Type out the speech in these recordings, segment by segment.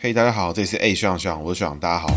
嘿，大家好，这里是 A 学长学长，我是学长，大家好。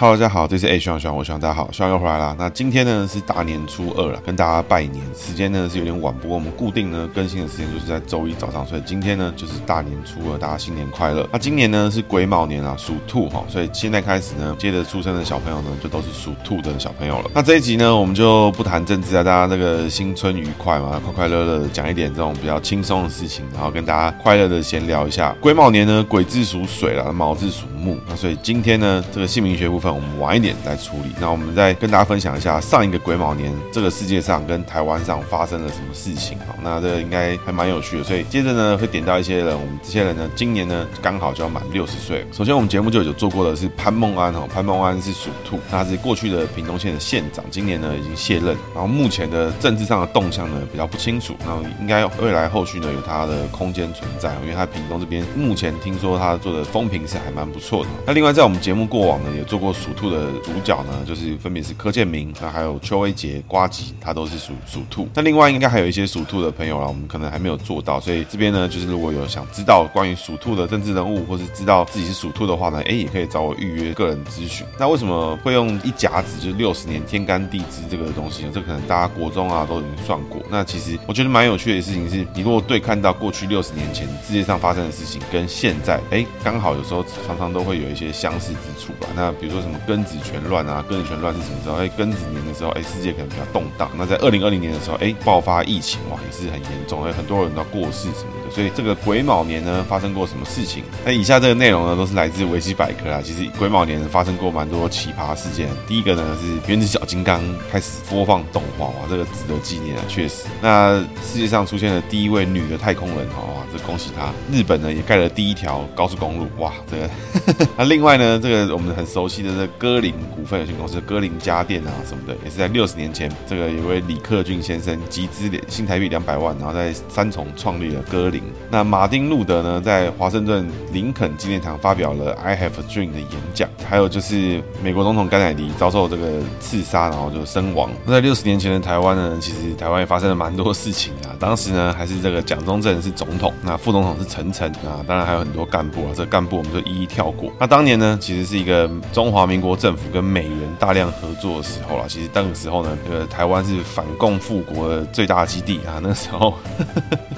Hello，大家好，这是 A 学长学长，我学长大家好，学长又回来了。那今天呢是大年初二了，跟大家拜年。时间呢是有点晚，不过我们固定呢更新的时间就是在周一早上，所以今天呢就是大年初二，大家新年快乐。那今年呢是癸卯年啊，属兔哈，所以现在开始呢，接着出生的小朋友呢就都是属兔的小朋友了。那这一集呢，我们就不谈政治啊，大家这个新春愉快嘛，快快乐乐的讲一点这种比较轻松的事情，然后跟大家快乐的闲聊一下。癸卯年呢，癸字属水了，卯字属木，那所以今天呢这个姓名学部分。我们晚一点来处理。那我们再跟大家分享一下上一个癸卯年这个世界上跟台湾上发生了什么事情。好，那这个应该还蛮有趣的。所以接着呢，会点到一些人。我们这些人呢，今年呢刚好就要满六十岁。首先，我们节目就有做过的是潘孟安哈，潘孟安是属兔，他是过去的屏东县的县长，今年呢已经卸任。然后目前的政治上的动向呢比较不清楚。那应该未来后续呢有他的空间存在，因为他屏东这边目前听说他做的风评是还蛮不错的。那另外在我们节目过往呢也做过属兔的。主角呢，就是分别是柯建铭，那还有邱威杰、瓜吉，他都是属属兔。那另外应该还有一些属兔的朋友啦，我们可能还没有做到，所以这边呢，就是如果有想知道关于属兔的政治人物，或是知道自己是属兔的话呢，哎，也可以找我预约个人咨询。那为什么会用一甲子，就是六十年天干地支这个东西呢？这可能大家国中啊都已经算过。那其实我觉得蛮有趣的事情是，你如果对看到过去六十年前世界上发生的事情，跟现在，哎，刚好有时候常常都会有一些相似之处吧。那比如说什么庚子全乱啊，庚子全乱是什么时候？哎，庚子年的时候，哎，世界可能比较动荡。那在二零二零年的时候，哎，爆发疫情，哇，也是很严重，哎，很多人都过世什么的。所以这个癸卯年呢，发生过什么事情？那以下这个内容呢，都是来自维基百科啊。其实癸卯年发生过蛮多奇葩事件。第一个呢是原子小金刚开始播放动画，哇，这个值得纪念啊，确实。那世界上出现了第一位女的太空人，哇，这恭喜他。日本呢也盖了第一条高速公路，哇，这个。那另外呢，这个我们很熟悉的这个歌林。股份有限公司歌林家电啊什么的，也是在六十年前，这个有位李克俊先生集资新台币两百万，然后在三重创立了歌林。那马丁路德呢，在华盛顿林肯纪念堂发表了 I Have a Dream 的演讲。还有就是美国总统甘乃迪遭受这个刺杀，然后就身亡。那在六十年前的台湾呢，其实台湾也发生了蛮多事情啊。当时呢，还是这个蒋中正是总统，那副总统是陈诚啊，当然还有很多干部啊。这干部我们就一一跳过。那当年呢，其实是一个中华民国政府跟美元大量合作的时候啦，其实那个时候呢，这个台湾是反共复国的最大基地啊。那时候，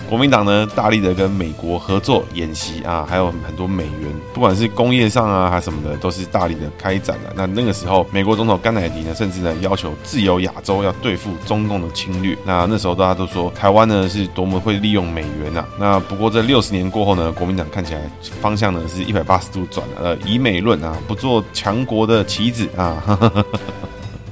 国民党呢大力的跟美国合作演习啊，还有很多美元，不管是工业上啊，还什么的，都是大力的开展了。那那个时候，美国总统甘乃迪呢，甚至呢要求自由亚洲要对付中共的侵略。那那时候大家都说台湾呢是多么会利用美元啊。那不过这六十年过后呢，国民党看起来方向呢是一百八十度转了，呃，以美论啊，不做强国的棋子啊。哈哈哈哈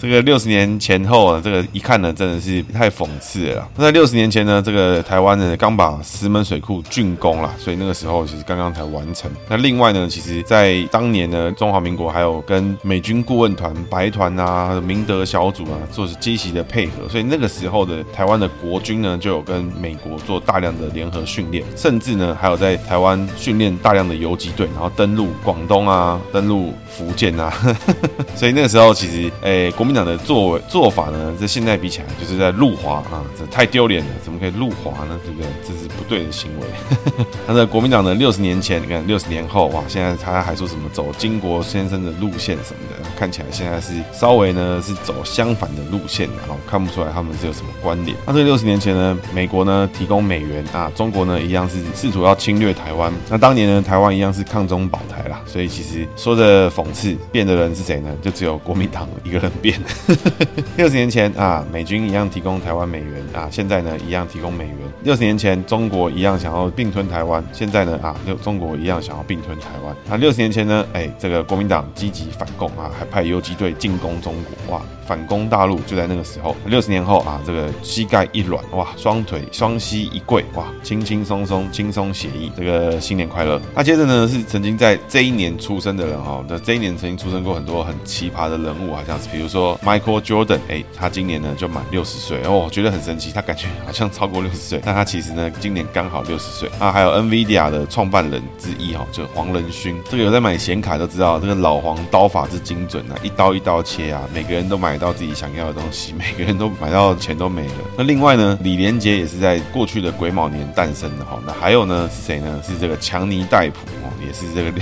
这个六十年前后啊，这个一看呢，真的是太讽刺了。那在六十年前呢，这个台湾呢刚把石门水库竣工了，所以那个时候其实刚刚才完成。那另外呢，其实在当年呢，中华民国还有跟美军顾问团、白团啊、明德小组啊，做是积极的配合，所以那个时候的台湾的国军呢，就有跟美国做大量的联合训练，甚至呢还有在台湾训练大量的游击队，然后登陆广东啊，登陆福建啊，所以那个时候其实，诶，国。国民党的作为做法呢，这现在比起来就是在辱华啊，这太丢脸了，怎么可以辱华呢？对不对？这是不对的行为。那在国民党的六十年前，你看六十年后哇，现在他还说什么走金国先生的路线什么的，看起来现在是稍微呢是走相反的路线，然后看不出来他们是有什么关联。那这六十年前呢，美国呢提供美元啊，中国呢一样是试图要侵略台湾。那当年呢，台湾一样是抗中保台啦，所以其实说的讽刺，变的人是谁呢？就只有国民党一个人变。六十年前啊，美军一样提供台湾美元啊，现在呢一样提供美元。六十年前，中国一样想要并吞台湾，现在呢啊，六中国一样想要并吞台湾。那六十年前呢，哎，这个国民党积极反共啊，还派游击队进攻中国，哇，反攻大陆就在那个时候。六十年后啊，这个膝盖一软，哇，双腿双膝一跪，哇，轻轻松松，轻松写意，这个新年快乐。那接着呢，是曾经在这一年出生的人哈，那这一年曾经出生过很多很奇葩的人物，好像是比如说 Michael Jordan，哎，他今年呢就满六十岁哦，我觉得很神奇，他感觉好像超过六十岁，但他其实呢今年刚好六十岁啊。还有 NVIDIA 的创办人之一哈，就黄仁勋，这个有在买显卡都知道，这个老黄刀法之精准啊，一刀一刀切啊，每个人都买到自己想要的东西，每个人都买到钱都没了。那另外呢，李连杰也是在过去的癸卯年诞生的哈。那还有呢是谁呢？是这个强尼戴普哦，也是这个。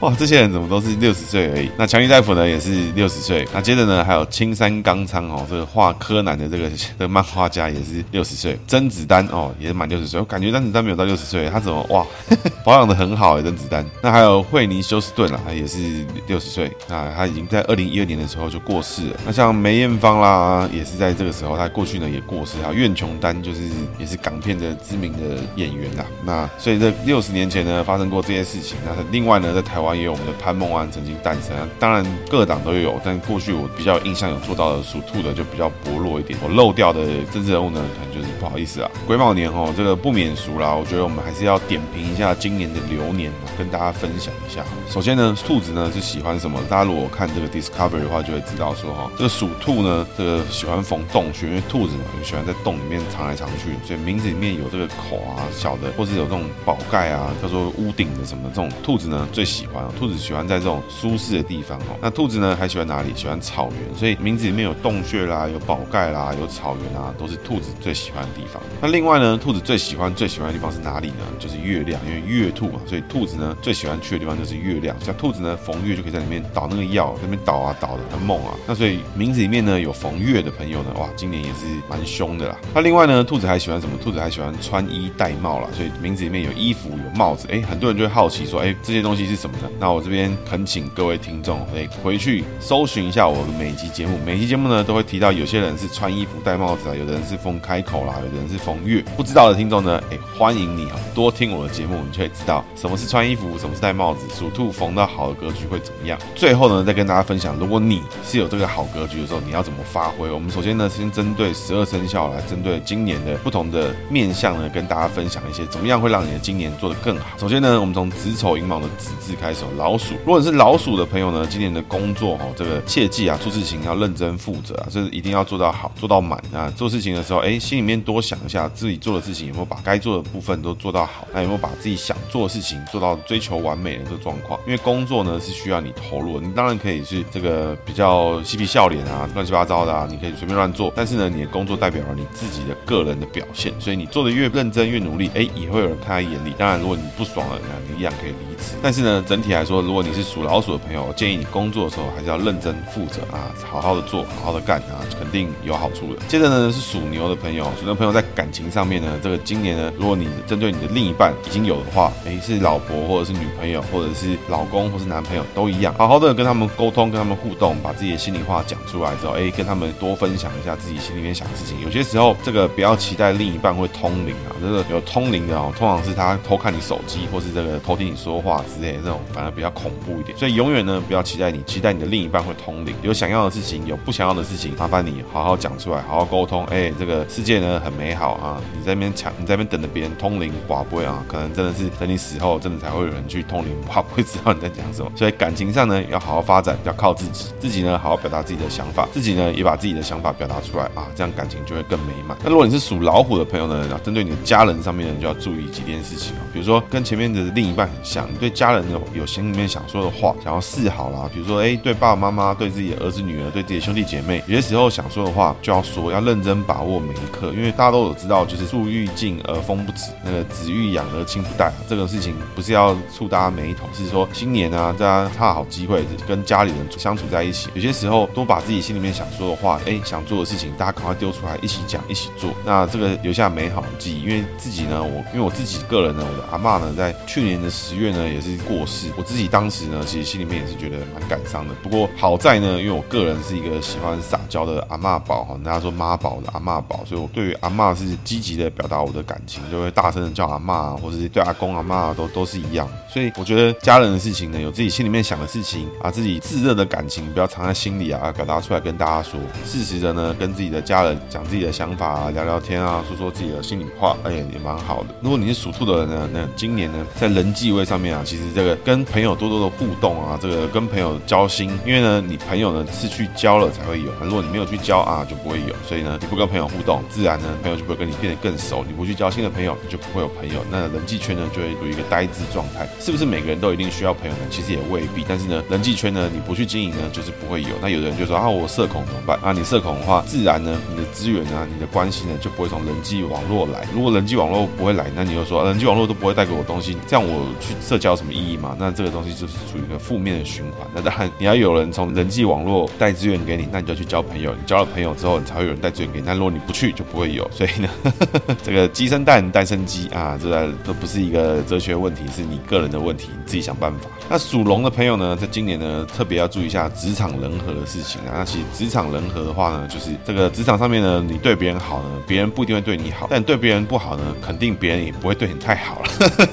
哇，这些人怎么都是六十岁而已？那强尼戴普呢也是六十岁。那接着呢还有青山刚昌哦，这个画柯南的这个这个漫画家也是六十岁。甄子丹哦也是满六十岁，我感觉甄子丹没有到六十岁，他怎么哇 保养的很好哎，甄子丹。那还有惠妮休斯顿啊，也是六十岁。那他已经在二零一二年的时候就过世了。那像梅艳芳啦，也是在这个时候，他过去呢也过世。还有苑琼丹就是也是港片的知名的演员啦。那所以这六十年前呢发生过这些事情。那另外呢在台湾。也有我们的潘梦安曾经诞生，当然各党都有，但过去我比较印象有做到的属兔的就比较薄弱一点。我漏掉的政治人物呢，可能就是不好意思啊。癸卯年哦，这个不免俗啦，我觉得我们还是要点评一下今年的流年，跟大家分享一下。首先呢，兔子呢是喜欢什么？大家如果看这个 Discovery 的话，就会知道说哈，这个属兔呢，这个喜欢逢洞穴，因为兔子嘛，就喜欢在洞里面藏来藏去，所以名字里面有这个口啊，小的，或是有这种宝盖啊，叫做屋顶的什么这种兔子呢，最喜欢。兔子喜欢在这种舒适的地方哦。那兔子呢，还喜欢哪里？喜欢草原，所以名字里面有洞穴啦，有宝盖啦，有草原啊，都是兔子最喜欢的地方。那另外呢，兔子最喜欢最喜欢的地方是哪里呢？就是月亮，因为月兔嘛，所以兔子呢最喜欢去的地方就是月亮。像兔子呢，逢月就可以在里面捣那个药，在那边捣啊捣的很猛啊。那所以名字里面呢有逢月的朋友呢，哇，今年也是蛮凶的啦。那另外呢，兔子还喜欢什么？兔子还喜欢穿衣戴帽啦，所以名字里面有衣服有帽子。哎，很多人就会好奇说，哎，这些东西是什么呢？那我这边恳请各位听众，哎，回去搜寻一下我的每集节目。每集节目呢，都会提到有些人是穿衣服戴帽子啊，有的人是逢开口啦，有的人是逢月。不知道的听众呢，哎，欢迎你啊，多听我的节目，你就会知道什么是穿衣服，什么是戴帽子。属兔逢到好的格局会怎么样？最后呢，再跟大家分享，如果你是有这个好格局的时候，你要怎么发挥？我们首先呢，先针对十二生肖来针对今年的不同的面相呢，跟大家分享一些怎么样会让你的今年做得更好。首先呢，我们从子丑寅卯的子字开始，老鼠。如果是老鼠的朋友呢，今年的工作哦，这个切记啊，做事情要认真负责啊，这是一定要做到好，做到满啊。做事情的时候，哎，心里面多想一下自己做的事情有没有把该做的部分都做到好，那有没有把自己想做的事情做到追求完美的这个状况？因为工作呢是需要你投入，你当然可以是这个比较嬉皮笑脸啊，乱七八糟的啊，你可以随便乱做。但是呢，你的工作代表了你自己的个人的表现，所以你做的越认真越努力，哎，也会有人看在眼里。当然，如果你不爽了，那你一样可以离职。但是呢，整体来说，如果你是属老鼠的朋友，建议你工作的时候还是要认真负责啊，好好的做，好好的干啊，肯定有好处的。接着呢是属牛的朋友，属牛朋友在感情上面呢，这个今年呢，如果你针对你的另一半已经有的话，诶，是老婆或者是女朋友，或者是老公或是男朋友都一样，好好的跟他们沟通，跟他们互动，把自己的心里话讲出来之后，诶，跟他们多分享一下自己心里面想的事情。有些时候这个不要期待另一半会通灵啊，这个有通灵的哦，通常是他偷看你手机，或是这个偷听你说话之类的这种，反而比较恐怖一点。所以永远呢，不要期待你期待你的另一半会通灵，有想要的事情，有不想要的事情，麻烦你好好讲出来，好好沟通。哎，这个世界呢很美好啊，你在那边抢，你在那边等着别人通灵寡不会啊，可能真的是等你死后，真的才会有人去通灵，寡不会知道你在讲什么。所以感情上呢，要好好发展，要靠自己，自己呢好好表达自己的想法，自己呢也把自己的想法表达出来啊，这样感情就会更美满。那如果你是属老虎的朋友呢，针对你的家人上面呢，就要注意几件事情啊，比如说跟前面的另一半很像，你对家人有有心里面想说的话，想要示好啦，比如说哎，对爸爸妈妈，对自己的儿子女儿，对自己的兄弟姐妹，有些时候想说的话就要说，要认真把握每一刻，因为大家都有知道，就是树欲静而风不止，那个子欲养而亲不待，这个事情不是要触大家眉头，是说新年啊，大家差好机会跟家里人相处在一起，有些时候多把自己心里面想说的话，哎，想做的事情，大家赶快丢出来，一起讲，一起做，那这个留下美好的记忆。因为自己呢，我因为我自己个人呢，我的阿嬷呢，在去年的十月呢，也是过世，我自己当时呢，其实心里面也是觉得蛮感伤的。不过好在呢，因为我个人是一个喜欢撒娇的阿嬷宝哈，大家说妈宝的阿嬷宝，所以我对于阿嬷是积极的表达我的感情，就会大声的叫阿嬷，或者是对阿公阿嬷都都是一样。所以我觉得家人的事情呢，有自己心里面想的事情啊，自己炙热的感情不要藏在心里啊，表达出来跟大家说。适时的呢，跟自己的家人讲自己的想法啊，聊聊天啊，说说自己的心里话，哎，也蛮好的。如果你是属兔的人呢，那今年呢，在人际位上面啊，其实这个跟跟朋友多多的互动啊，这个跟朋友交心，因为呢，你朋友呢是去交了才会有，如果你没有去交啊，就不会有。所以呢，你不跟朋友互动，自然呢，朋友就不会跟你变得更熟。你不去交新的朋友，你就不会有朋友，那人际圈呢就会处于一个呆滞状态。是不是每个人都一定需要朋友呢？其实也未必。但是呢，人际圈呢，你不去经营呢，就是不会有。那有的人就说啊，我社恐怎么办？啊，你社恐的话，自然呢，你的资源啊，你的关系呢，就不会从人际网络来。如果人际网络不会来，那你就说人际网络都不会带给我东西，这样我去社交有什么意义吗？那那这个东西就是处于一个负面的循环。那当然，你要有人从人际网络带资源给你，那你就去交朋友。你交了朋友之后，你才会有人带资源给你。那如果你不去，就不会有。所以呢，这个鸡生蛋，蛋生鸡啊，这都不是一个哲学问题，是你个人的问题，你自己想办法。那属龙的朋友呢，在今年呢，特别要注意一下职场人和的事情啊。那其实职场人和的话呢，就是这个职场上面呢，你对别人好呢，别人不一定会对你好；但对别人不好呢，肯定别人也不会对你太好了。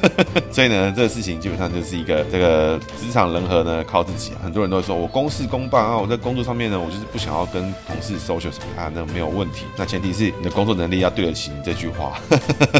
所以呢，这个事情基本上就是一个这个职场人和呢，靠自己。很多人都会说，我公事公办啊，我在工作上面呢，我就是不想要跟同事 social 什么啊，那没有问题。那前提是你的工作能力要对得起你这句话。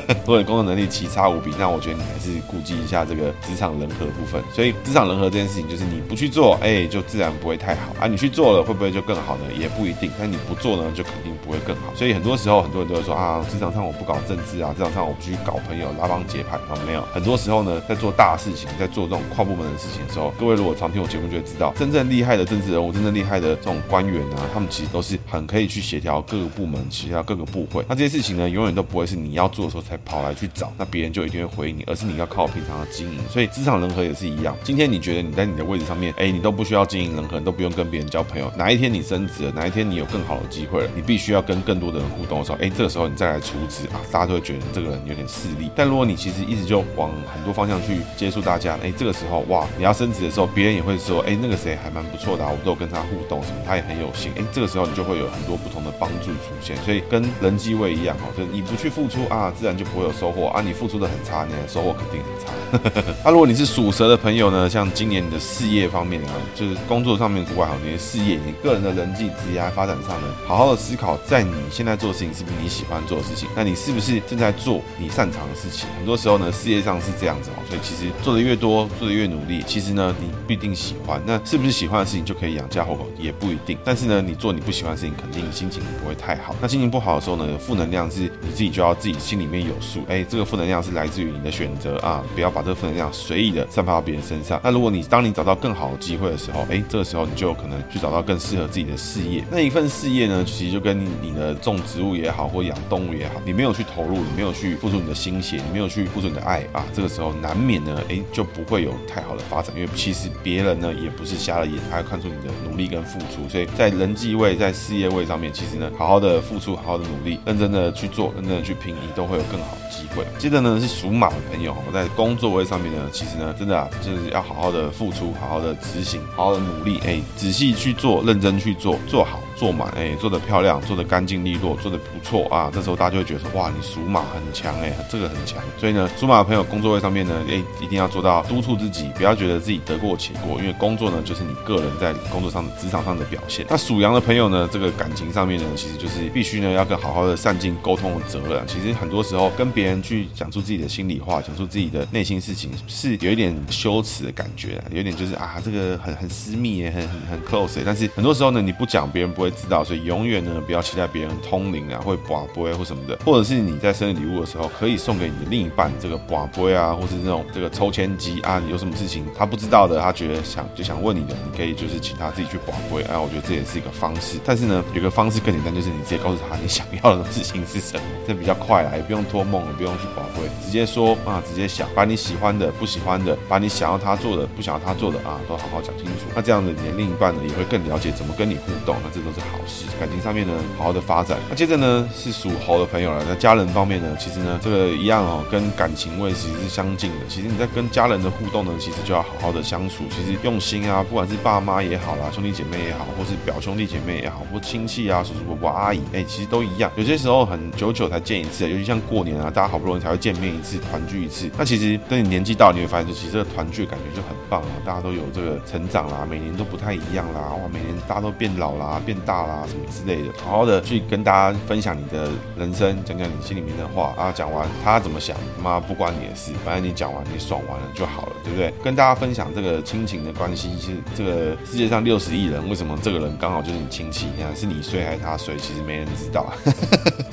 如果你工作能力奇差无比，那我觉得你还是顾及一下这个职场人和部分。所以职场人和这件事情，就是你不去做，哎、就自然不会太好啊。你去做了，会不会就更好呢？也不一定。但你不做呢，就肯定不会更好。所以很多时候，很多人都会说啊，职场上我不搞政治啊，职场上我不去搞朋友、拉帮结派啊，没有。很多时候呢，在做大事情，在做这种跨部门的事情的时候，各位如果常听我节目，就会知道，真正厉害的政治人物，真正厉害的这种官员啊，他们其实都是很可以去协调各个部门、协调各个部会。那这些事情呢，永远都不会是你要做的时候才跑来去找，那别人就一定会回你，而是你要靠平常的经营。所以职场人和也是一样。今天你觉得你在你的位置上面，哎，你都不需要经营人和，你都不用跟别人交朋友。哪一天你升职了，哪一天你有更好的机会了，你必须要跟更多的人互动的时候，哎，这个时候你再来出资啊，大家都会觉得这个人有点势利。但如果你其实一直就往很多方向去接触大家，哎，这个时候哇，你要升职的时候，别人也会说，哎，那个谁还蛮不错的啊，我都有跟他互动什么，他也很有心。哎，这个时候你就会会有很多不同的帮助出现。所以跟人际位一样哦，就是你不去付出啊，自然就不会有收获啊。你付出的很差，你的收获肯定很差。那、如果你是属蛇的朋友呢，像今年你的事业方面啊，就是工作上面不管好，你的事业、你个人的人际、职业发展上呢，好好的思考，在你现在做的事情是不是你喜欢做的事情？那你是不是正在做你擅长的事情？很多时候呢，事业上是这样子哦，所以其实做的越多，做的越努力，其实呢，你不一定喜欢。那是不是喜欢的事情就可以养家糊口？也不一定。但是呢，你做你不喜欢事情，肯定心情不会太好。那心情不好的时候呢，负能量是你自己就要自己心里面有数。哎，这个负能量是来自于你的选择啊，不要把这个负能量随意的散发到别人身上。那如果你当你找到更好的机会的时候，哎，这个时候你就有可能去找到更适合自己的事业。那一份事业呢，其实就跟你的种植物也好，或养动物也好，你没有去投入，你没有去付出你的心血，你没有去付出你的爱啊，这个时候难免呢，哎，就不会有太好的发展。因为其实别人呢也不是瞎了眼，他会看出你的努力跟付出。所以在人际位、在事事业位上面，其实呢，好好的付出，好好的努力，认真的去做，认真的去拼，你都会有更好的机会。接着呢是属马的朋友，在工作位上面呢，其实呢，真的啊，就是要好好的付出，好好的执行，好好的努力，哎，仔细去做，认真去做，做好。做满哎，做得漂亮，做得干净利落，做得不错啊！这时候大家就会觉得说，哇，你属马很强哎，这个很强。所以呢，属马的朋友工作位上面呢，哎，一定要做到督促自己，不要觉得自己得过且过，因为工作呢，就是你个人在工作上的职场上的表现。那属羊的朋友呢，这个感情上面呢，其实就是必须呢，要跟好好的善尽沟通的责任。其实很多时候跟别人去讲出自己的心里话，讲出自己的内心事情，是有一点羞耻的感觉，有点就是啊，这个很很私密，很很很 close。但是很多时候呢，你不讲，别人不会知道，所以永远呢，不要期待别人通灵啊，会拔杯或什么的，或者是你在生日礼物的时候，可以送给你的另一半这个拔杯啊，或是那种这个抽签机啊，你有什么事情他不知道的，他觉得想就想问你的，你可以就是请他自己去拔杯啊，我觉得这也是一个方式。但是呢，有个方式更简单，就是你直接告诉他你想要的事情是什么，这比较快啦，也不用托梦，也不用去拔杯，直接说啊，直接想，把你喜欢的、不喜欢的，把你想要他做的、不想要他做的啊，都好好讲清楚。那这样子，你的另一半呢，也会更了解怎么跟你互动，那这都是好事。感情上面呢，好好的发展。那接着呢，是属猴的朋友了。那家人方面呢，其实呢，这个一样哦，跟感情位其实是相近的。其实你在跟家人的互动呢，其实就要好好的相处。其实用心啊，不管是爸妈也好啦，兄弟姐妹也好，或是表兄弟姐妹也好，或亲戚啊，叔叔伯伯阿姨，哎，其实都一样。有些时候很久久才见一次，尤其像过年啊，大家好不容易才会见面一次，团聚一次。那其实等你年纪大，你会发现说，其实这个团聚感觉就很棒啊，大家都有这个成长啦，每年都不太一样啦，哇，每年大家都变老啦，变大啦什么之类的，好好的去跟大家分享你的人生，讲讲你心里面的话啊。讲完他怎么想，妈不关你的事，反正你讲完你爽完了就好了，对不对？跟大家分享这个亲情的关系，是这个世界上六十亿人，为什么这个人刚好就是你亲戚？你看是你衰还是他衰？其实没人知道。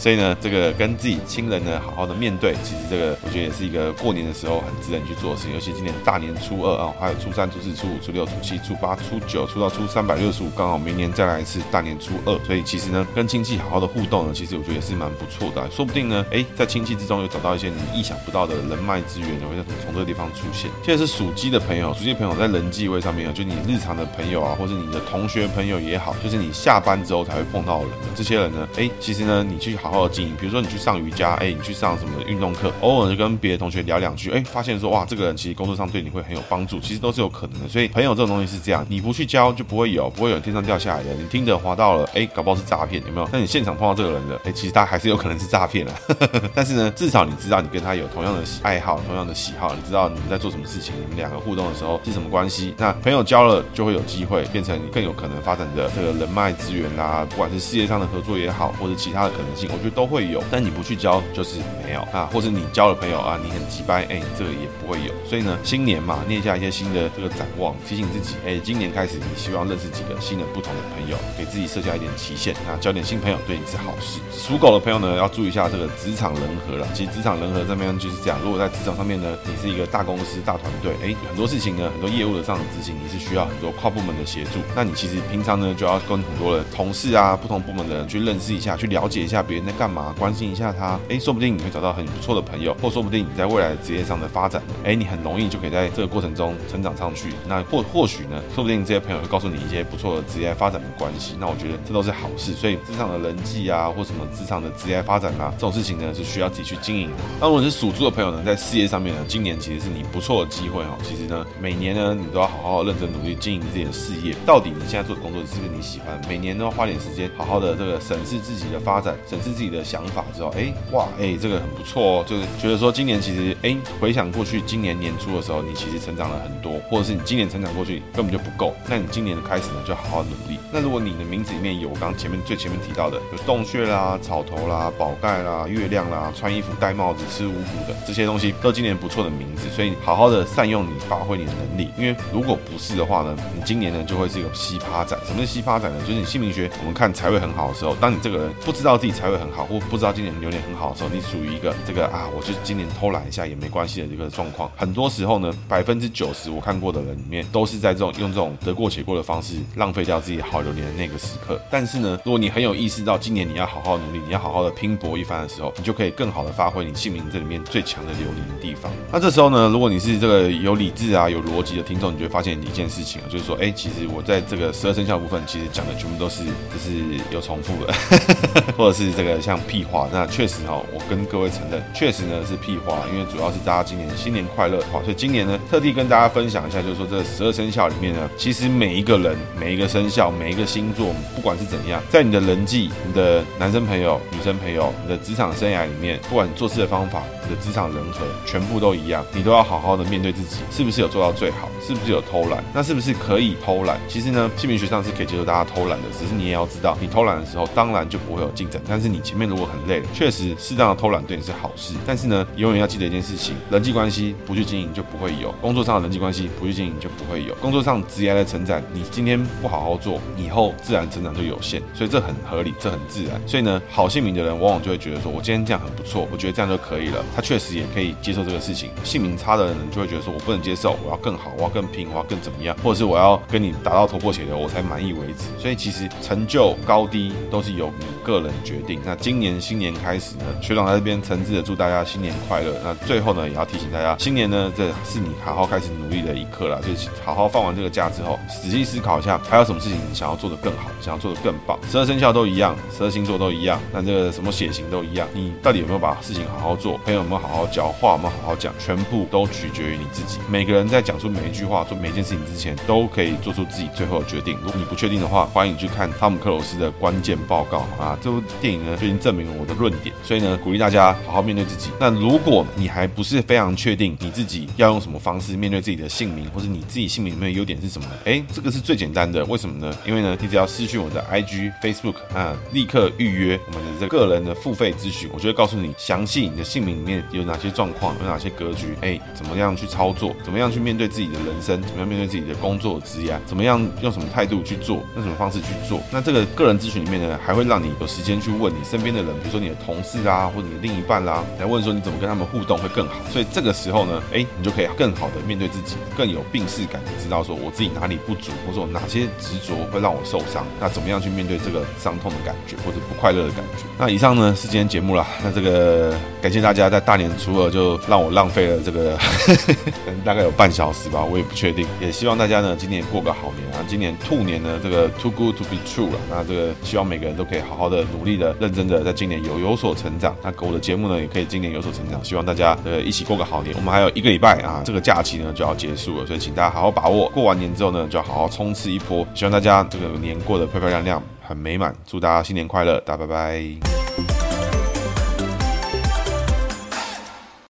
所以呢，这个跟自己亲人呢好好的面对，其实这个我觉得也是一个过年的时候很值得你去做的事情。尤其今年大年初二啊，还有初三、初四、初五、初六、初七、初八、初九，初到初三百六十五，刚好明年再来一次大年初二。所以其实呢，跟亲戚好好的互动呢，其实我觉得也是蛮不错的。说不定呢，哎，在亲戚之中又找到一些你意想不到的人脉资源，会从这个地方出现。现在是属鸡的朋友，属鸡的朋友在人际位上面啊，就你日常的朋友啊，或者你的同学朋友也好，就是你下班之后才会碰到的人，这些人呢，哎，其实呢，你去好好的经营，比如说你去上瑜伽，哎，你去上什么运动课，偶尔就跟别的同学聊两句，哎，发现说哇，这个人其实工作上对你会很有帮助，其实都是有可能的。所以朋友这种东西是这样，你不去交就不会有，不会有天上掉下来的。你听着滑到了，哎，搞不好是诈骗，有没有？那你现场碰到这个人的，哎，其实他还是有可能是诈骗的。但是呢，至少你知道你跟他有同样的爱好，同样的喜好，你知道你们在做什么事情，你们两个互动的时候是什么关系。那朋友交了就会有机会变成更有可能发展的这个人脉资源啦，不管是事业上的合作也好，或者其他的可能性，我我觉得都会有。但你不去交就是没有啊，或者你交了朋友啊，你很急掰，哎，这个也不会有。所以呢，新年嘛，念一下一些新的这个展望，提醒自己，哎，今年开始你希望认识几个新的不同的朋友，给自己设下一点期限，那交点新朋友对你是好事。属狗的朋友呢，要注意一下这个职场人和了。其实职场人和这边就是这样，如果在职场上面呢，你是一个大公司大团队，哎，很多事情呢，很多业务的上的执行，你是需要很多跨部门的协助。那你其实平常呢，就要跟很多的同事啊，不同部门的人去认识一下，去了解一下别人在干嘛，关心一下他。哎，说不定你会找到很不错的朋友，或说不定你在未来职业上的发展，哎，你很容易就可以在这个过程中成长上去。那或或许呢，说不定这些朋友会告诉你一些不错的职业发展的关系。那我觉得这都是好事。所以职场的人际啊，或什么职场的职业发展啊，这种事情呢，是需要自己去经营的。那如果是属猪的朋友呢，在事业上面呢，今年其实是你不错的机会哈。其实呢，每年呢，你都要好好认真努力经营自己的事业。到底你现在做的工作是不是你喜欢？每年都要花点时间，好好的这个审视自己的发展，审视自己的想法之后，哎，哇，哎，这个很不错哦。就是觉得说，今年其实，哎，回想过去，今年年初的时候，你其实成长了很多，或者是你今年成长过去根本就不够，那你今年的开始呢，就好好努力。那如果你的名字里面有刚前面最前面提到的，有洞穴啦、草头啦、宝盖啦、月亮啦、穿衣服戴帽子、吃五谷的这些东西，都今年不错的名字，所以好好的善用你，发挥你的能力。因为如果不是的话呢，你今年呢就会是一个奇葩仔。什么是奇葩仔呢？就是你姓名学我们看财位很好的时候，当你这个人不知道自己财位很好，或不知道今年流年很好的时候，你属于一个这个啊，我就今年偷懒一下也没关系的这个状况。很多时候呢，百分之九十我看过的人里面，都是在这种用这种得过且过的方式浪费掉自己好流年的那个时刻。但是呢，如果你很有意识到今年你要好好努力，你要好好的拼搏一番的时候，你就可以更好的发挥你姓名这里面最强的流年的地方。那这时候呢，如果你是这个有理智啊、有逻辑的听众，你就会发现一件事情啊，就是说，哎，其实我在这个十二生肖部分，其实讲的全部都是就是有重复的，或者是这个像屁话。那确实哈，我跟各位承认，确实呢是屁话，因为主要是大家今年新年快乐哈，所以今年呢特地跟大家分享一下，就是说这十二生肖里面呢，其实每一个人、每一个生肖、每一个星座，不管是怎样，在你的人际、你的男生朋友、女生朋友、你的职场生涯里面，不管你做事的方法、的职场人和，全部都一样，你都要好好的面对自己，是不是有做到最好？是不是有偷懒？那是不是可以偷懒？其实呢，姓名学上是可以接受大家偷懒的，只是你也要知道，你偷懒的时候，当然就不会有进展。但是你前面如果很累了，确实适当的偷懒对你是好事。但是呢，永远要记得一件事情：人际关系不去经营就不会有；工作上的人际关系不去经营就不会有。工作上职业的成长，你今天不好好做，以后自然成长就有限。所以这很合理，这很自然。所以呢，好姓名的人往往就会觉得说，我今天这样很不错，我觉得这样就可以了。确实也可以接受这个事情。姓名差的人就会觉得说，我不能接受，我要更好，我要更拼，我要更怎么样，或者是我要跟你打到头破血流，我才满意为止。所以其实成就高低都是由你个人决定。那今年新年开始呢，学长在这边诚挚的祝大家新年快乐。那最后呢，也要提醒大家，新年呢，这是你好好开始努力的一刻了。就是好好放完这个假之后，仔细思考一下，还有什么事情你想要做得更好，想要做得更棒。十二生肖都一样，十二星座都一样，那这个什么血型都一样，你到底有没有把事情好好做？朋友们没有好好教，话有没有好好讲，全部都取决于你自己。每个人在讲出每一句话、做每一件事情之前，都可以做出自己最后的决定。如果你不确定的话，欢迎你去看汤姆克鲁斯的关键报告啊！这部电影呢，就已经证明了我的论点。所以呢，鼓励大家好好面对自己。那如果你还不是非常确定你自己要用什么方式面对自己的姓名，或者你自己姓名里面的优点是什么？哎，这个是最简单的。为什么呢？因为呢，你只要私讯我的 IG、Facebook 啊，立刻预约我们的这个人的付费咨询，我就会告诉你详细你的姓名里面有哪些状况，有哪些格局，哎，怎么样去操作，怎么样去面对自己的人生，怎么样面对自己的工作职业，怎么样用什么态度去做，用什么方式去做。那这个个人咨询里面呢，还会让你有时间去问你身边的人，比如说你的同事啊，或者你的另一半啦、来问说你怎么跟他们互动会更好。所以这个时候呢，哎，你就可以更好的面对自己，更有病视感，知道说我自己哪里不足，或者说哪些执着会让我受伤。那怎么样去面对这个伤痛的感觉，或者不快乐的感觉？那以上呢是今天节目了。那这个感谢大家在大年初二就让我浪费了这个 大概有半小时吧，我也不确定。也希望大家呢今年过个好年啊，今年兔年呢这个 too good to be true 了。那这个希望每个人都可以好好的努力的、认真的，在今年有有所成长。那我的节目呢也可以今年有所成长。希望大家呃一起过个好年。我们还有一个礼拜啊，这个假期呢就要结束了，所以请大家好好把握。过完年之后呢，就要好好冲刺一波。希望大家这个年过得漂漂亮亮、很美满。祝大家新年快乐，大家拜拜。